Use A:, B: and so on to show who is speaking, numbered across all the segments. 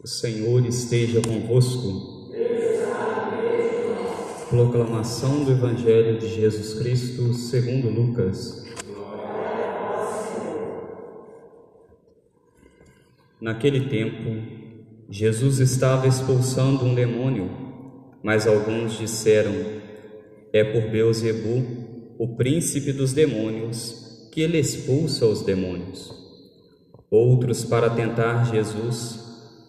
A: O Senhor esteja convosco. Proclamação do Evangelho de Jesus Cristo segundo Lucas. Naquele tempo, Jesus estava expulsando um demônio, mas alguns disseram: É por Beuzebu, o príncipe dos demônios, que ele expulsa os demônios. Outros, para tentar Jesus,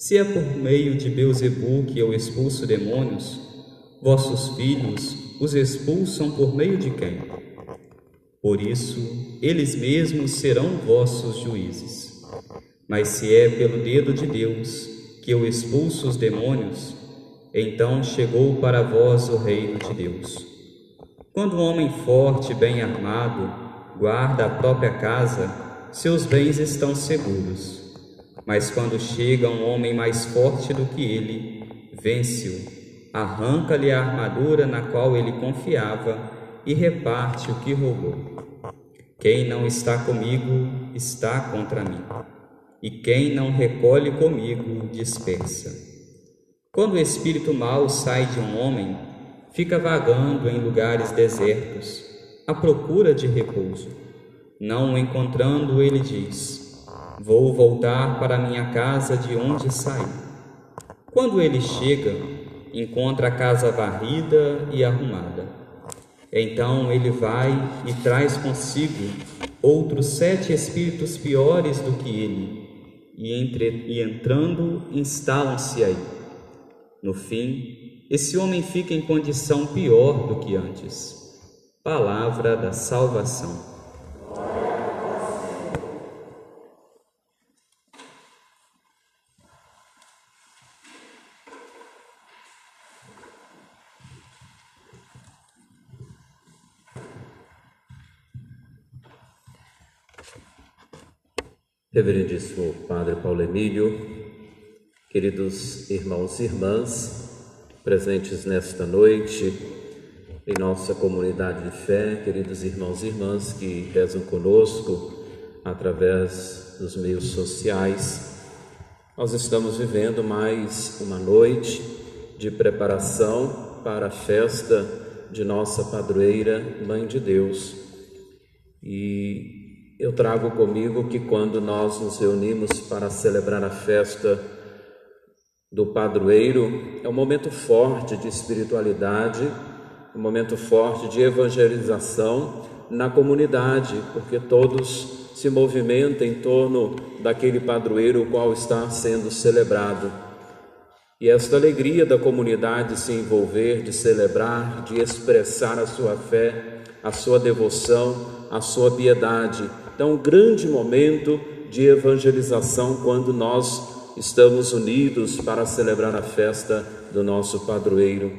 A: Se é por meio de Beuzebu que eu expulso demônios, vossos filhos os expulsam por meio de quem? Por isso, eles mesmos serão vossos juízes. Mas se é pelo dedo de Deus que eu expulso os demônios, então chegou para vós o reino de Deus. Quando um homem forte, bem armado, guarda a própria casa, seus bens estão seguros. Mas quando chega um homem mais forte do que ele, vence-o, arranca-lhe a armadura na qual ele confiava e reparte o que roubou. Quem não está comigo está contra mim, e quem não recolhe comigo dispersa. Quando o espírito mau sai de um homem, fica vagando em lugares desertos, à procura de repouso. Não o encontrando, ele diz: Vou voltar para minha casa de onde saí. Quando ele chega, encontra a casa varrida e arrumada. Então ele vai e traz consigo outros sete espíritos piores do que ele, e, entre, e entrando, instalam-se aí. No fim, esse homem fica em condição pior do que antes. Palavra da salvação.
B: Reverendíssimo Padre Paulo Emílio, queridos irmãos e irmãs presentes nesta noite em nossa comunidade de fé, queridos irmãos e irmãs que rezam conosco através dos meios sociais, nós estamos vivendo mais uma noite de preparação para a festa de nossa padroeira, Mãe de Deus. E eu trago comigo que quando nós nos reunimos para celebrar a festa do padroeiro, é um momento forte de espiritualidade, um momento forte de evangelização na comunidade, porque todos se movimentam em torno daquele padroeiro o qual está sendo celebrado. E esta alegria da comunidade se envolver, de celebrar, de expressar a sua fé, a sua devoção, a sua piedade, então, um grande momento de evangelização quando nós estamos unidos para celebrar a festa do nosso padroeiro.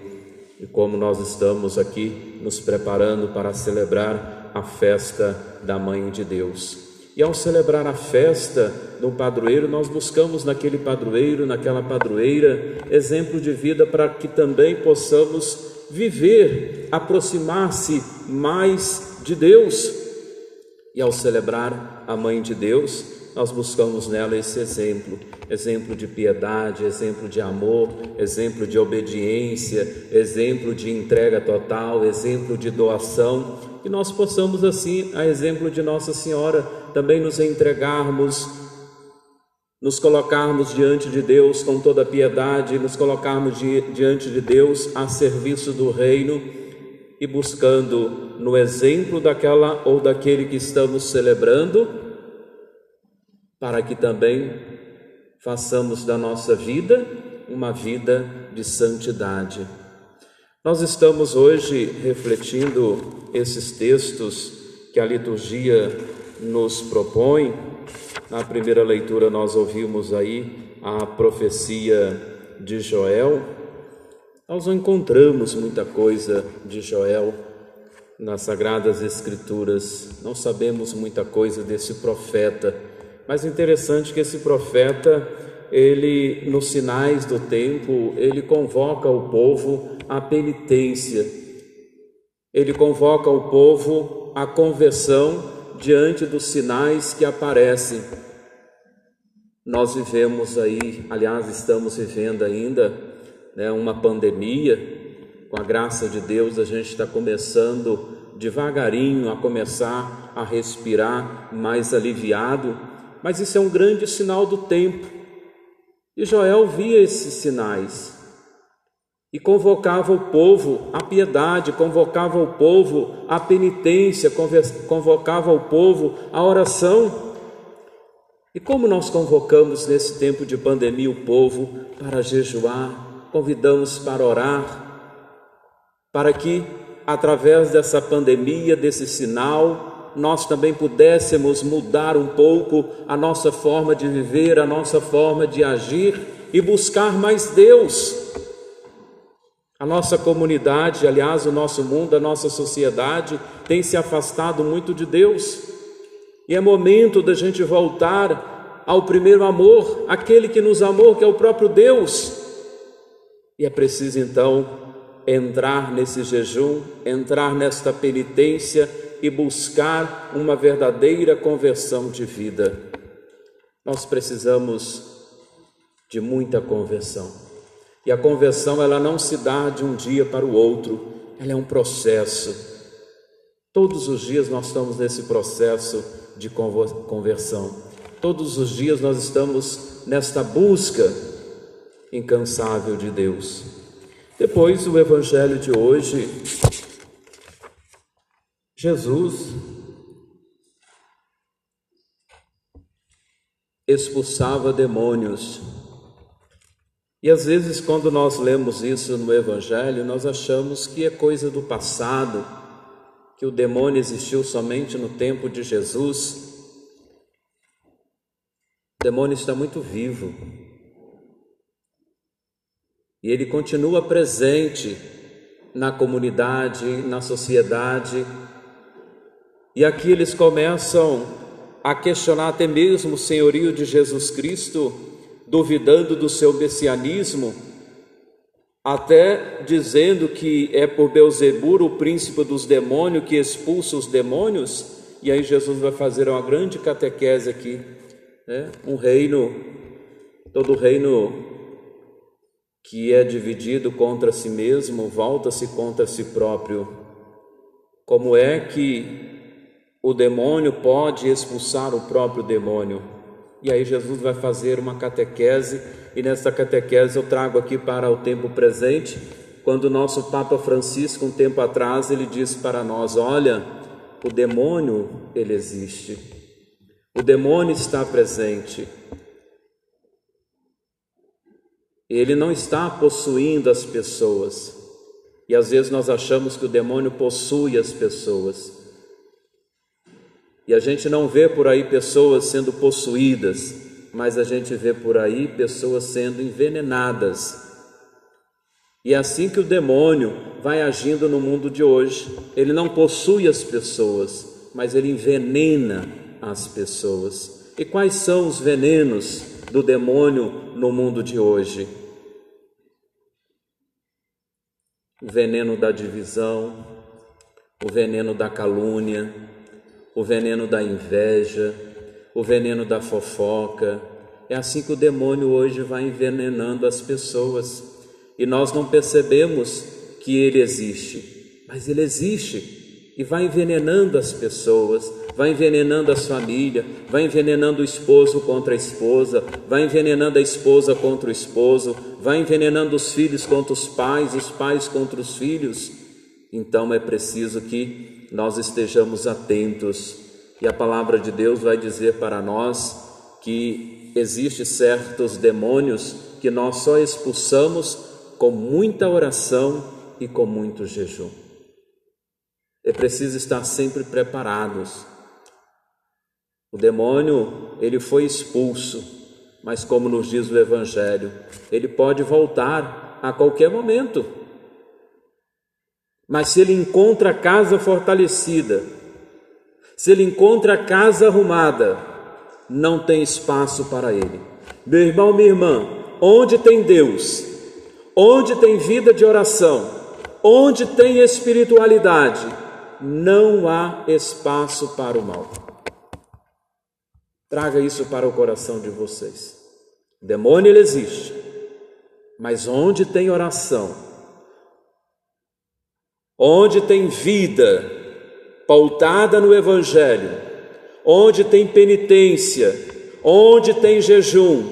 B: E como nós estamos aqui nos preparando para celebrar a festa da Mãe de Deus. E ao celebrar a festa do padroeiro, nós buscamos naquele padroeiro, naquela padroeira, exemplo de vida para que também possamos viver, aproximar-se mais de Deus e ao celebrar a Mãe de Deus, nós buscamos nela esse exemplo, exemplo de piedade, exemplo de amor, exemplo de obediência, exemplo de entrega total, exemplo de doação, que nós possamos assim, a exemplo de Nossa Senhora, também nos entregarmos, nos colocarmos diante de Deus com toda piedade, nos colocarmos diante de Deus a serviço do reino e buscando no exemplo daquela ou daquele que estamos celebrando, para que também façamos da nossa vida uma vida de santidade. Nós estamos hoje refletindo esses textos que a liturgia nos propõe. Na primeira leitura, nós ouvimos aí a profecia de Joel, nós não encontramos muita coisa de Joel nas Sagradas Escrituras, não sabemos muita coisa desse profeta, mas interessante que esse profeta, ele, nos sinais do tempo, ele convoca o povo à penitência, ele convoca o povo à conversão diante dos sinais que aparecem. Nós vivemos aí, aliás, estamos vivendo ainda né, uma pandemia. Com a graça de Deus, a gente está começando devagarinho a começar a respirar mais aliviado, mas isso é um grande sinal do tempo. E Joel via esses sinais e convocava o povo à piedade, convocava o povo à penitência, convocava o povo à oração. E como nós convocamos nesse tempo de pandemia o povo para jejuar, convidamos para orar, para que através dessa pandemia, desse sinal, nós também pudéssemos mudar um pouco a nossa forma de viver, a nossa forma de agir e buscar mais Deus a nossa comunidade, aliás, o nosso mundo, a nossa sociedade tem se afastado muito de Deus. E é momento da gente voltar ao primeiro amor, aquele que nos amou, que é o próprio Deus. E é preciso então entrar nesse jejum, entrar nesta penitência e buscar uma verdadeira conversão de vida. Nós precisamos de muita conversão. E a conversão ela não se dá de um dia para o outro, ela é um processo. Todos os dias nós estamos nesse processo de conversão. Todos os dias nós estamos nesta busca incansável de Deus. Depois, o evangelho de hoje, Jesus expulsava demônios e às vezes, quando nós lemos isso no Evangelho, nós achamos que é coisa do passado, que o demônio existiu somente no tempo de Jesus. O demônio está muito vivo. E ele continua presente na comunidade, na sociedade. E aqui eles começam a questionar até mesmo o senhorio de Jesus Cristo duvidando do seu messianismo, até dizendo que é por Beelzebub, o príncipe dos demônios, que expulsa os demônios, e aí Jesus vai fazer uma grande catequese aqui, né? um reino, todo reino que é dividido contra si mesmo, volta-se contra si próprio. Como é que o demônio pode expulsar o próprio demônio? E aí Jesus vai fazer uma catequese, e nessa catequese eu trago aqui para o tempo presente, quando o nosso Papa Francisco, um tempo atrás, ele disse para nós: Olha, o demônio, ele existe, o demônio está presente, ele não está possuindo as pessoas, e às vezes nós achamos que o demônio possui as pessoas. E a gente não vê por aí pessoas sendo possuídas, mas a gente vê por aí pessoas sendo envenenadas. E é assim que o demônio vai agindo no mundo de hoje. Ele não possui as pessoas, mas ele envenena as pessoas. E quais são os venenos do demônio no mundo de hoje? O veneno da divisão, o veneno da calúnia, o veneno da inveja, o veneno da fofoca. É assim que o demônio hoje vai envenenando as pessoas e nós não percebemos que ele existe, mas ele existe e vai envenenando as pessoas, vai envenenando as famílias, vai envenenando o esposo contra a esposa, vai envenenando a esposa contra o esposo, vai envenenando os filhos contra os pais, os pais contra os filhos. Então é preciso que nós estejamos atentos. E a palavra de Deus vai dizer para nós que existe certos demônios que nós só expulsamos com muita oração e com muito jejum. É preciso estar sempre preparados. O demônio, ele foi expulso, mas como nos diz o Evangelho, ele pode voltar a qualquer momento. Mas se ele encontra a casa fortalecida, se ele encontra a casa arrumada, não tem espaço para ele. Meu irmão, minha irmã, onde tem Deus, onde tem vida de oração, onde tem espiritualidade, não há espaço para o mal. Traga isso para o coração de vocês. O demônio ele existe, mas onde tem oração, onde tem vida pautada no Evangelho, onde tem penitência, onde tem jejum,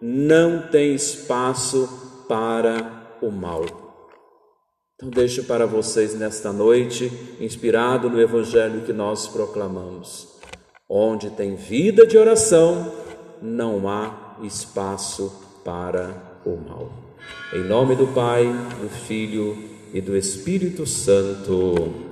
B: não tem espaço para o mal. Então, deixo para vocês nesta noite, inspirado no Evangelho que nós proclamamos. Onde tem vida de oração, não há espaço para o mal. Em nome do Pai, do Filho e do Espírito Santo.